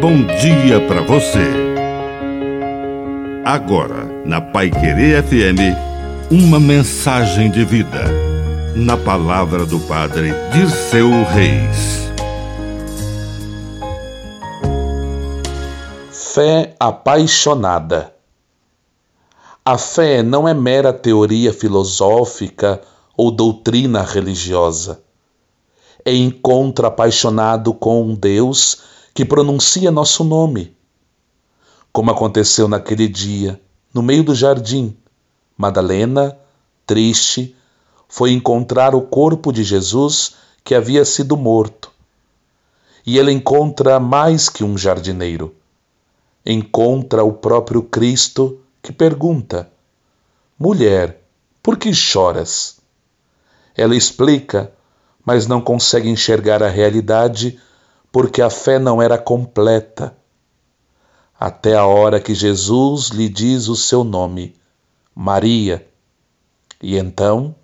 bom dia para você. Agora, na Pai Querer FM, uma mensagem de vida. Na palavra do Padre Dirceu Reis. Fé apaixonada. A fé não é mera teoria filosófica ou doutrina religiosa. É encontro apaixonado com um Deus que pronuncia nosso nome. Como aconteceu naquele dia, no meio do jardim, Madalena, triste, foi encontrar o corpo de Jesus que havia sido morto. E ele encontra mais que um jardineiro. Encontra o próprio Cristo que pergunta: Mulher, por que choras? Ela explica, mas não consegue enxergar a realidade porque a fé não era completa. Até a hora que Jesus lhe diz o seu nome, Maria. E então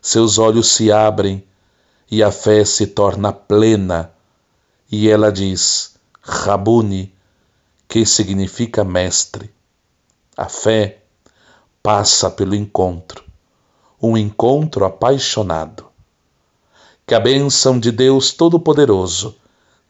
seus olhos se abrem e a fé se torna plena, e ela diz: Rabuni, que significa mestre. A fé passa pelo encontro, um encontro apaixonado. Que a bênção de Deus Todo-Poderoso